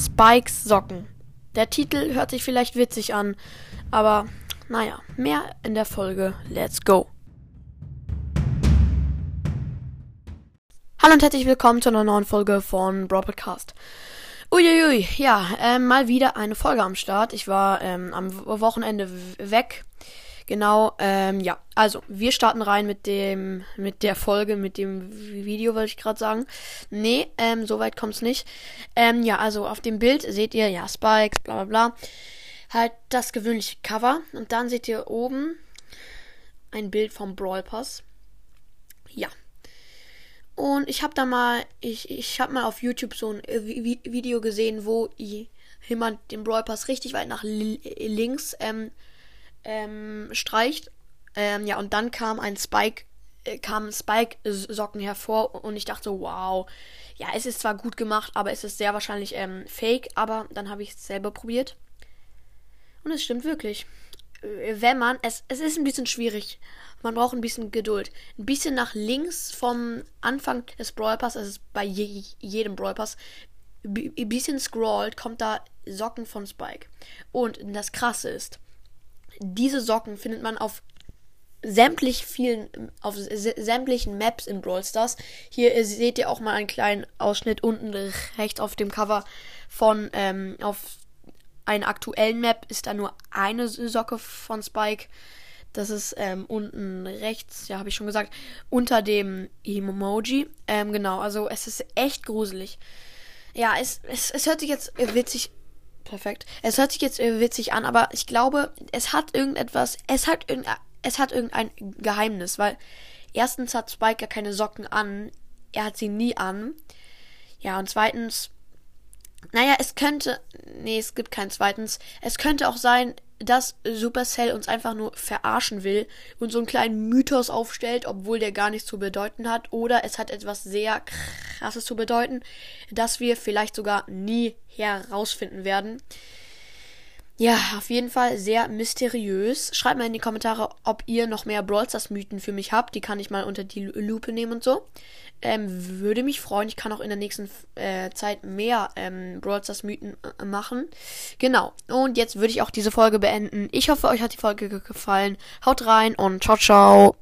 Spikes Socken. Der Titel hört sich vielleicht witzig an, aber naja, mehr in der Folge. Let's go! Hallo und herzlich willkommen zu einer neuen Folge von Brawl Podcast. Uiuiui, ja, ähm, mal wieder eine Folge am Start. Ich war ähm, am Wochenende weg. Genau, ähm, ja, also wir starten rein mit dem, mit der Folge, mit dem Video, wollte ich gerade sagen. Nee, ähm, soweit kommt's nicht. Ähm, ja, also auf dem Bild seht ihr, ja, Spikes, bla bla bla. Halt das gewöhnliche Cover. Und dann seht ihr oben ein Bild vom Brawl Pass. Ja. Und ich habe da mal, ich, ich habe mal auf YouTube so ein Video gesehen, wo jemand den Brawl Pass richtig weit nach links ähm, ähm, streicht. Ähm, ja, und dann kam ein Spike, äh, kamen Spike-Socken hervor und ich dachte, wow, ja, es ist zwar gut gemacht, aber es ist sehr wahrscheinlich ähm, fake, aber dann habe ich es selber probiert. Und es stimmt wirklich. Äh, wenn man, es, es ist ein bisschen schwierig. Man braucht ein bisschen Geduld. Ein bisschen nach links vom Anfang des Brawl Pass, ist bei je, jedem Brawl Pass, ein bisschen scrollt, kommt da Socken von Spike. Und das Krasse ist, diese Socken findet man auf sämtlich vielen, auf sämtlichen Maps in Brawl Stars. Hier seht ihr auch mal einen kleinen Ausschnitt unten rechts auf dem Cover von, ähm, auf einer aktuellen Map ist da nur eine Socke von Spike. Das ist ähm, unten rechts, ja, habe ich schon gesagt, unter dem Emoji. Ähm, genau, also es ist echt gruselig. Ja, es, es, es hört sich jetzt witzig Perfekt. Es hört sich jetzt witzig an, aber ich glaube, es hat irgendetwas, es hat irgendein, es hat irgendein Geheimnis, weil erstens hat Spike ja keine Socken an, er hat sie nie an. Ja, und zweitens, naja, es könnte, nee, es gibt kein zweitens. Es könnte auch sein, dass Supercell uns einfach nur verarschen will und so einen kleinen Mythos aufstellt, obwohl der gar nichts zu bedeuten hat. Oder es hat etwas sehr krasses zu bedeuten, das wir vielleicht sogar nie herausfinden werden. Ja, auf jeden Fall sehr mysteriös. Schreibt mal in die Kommentare, ob ihr noch mehr Brawl Stars Mythen für mich habt. Die kann ich mal unter die Lupe nehmen und so. Ähm, würde mich freuen. Ich kann auch in der nächsten äh, Zeit mehr ähm, Brawl Stars Mythen äh, machen. Genau. Und jetzt würde ich auch diese Folge beenden. Ich hoffe, euch hat die Folge gefallen. Haut rein und ciao, ciao.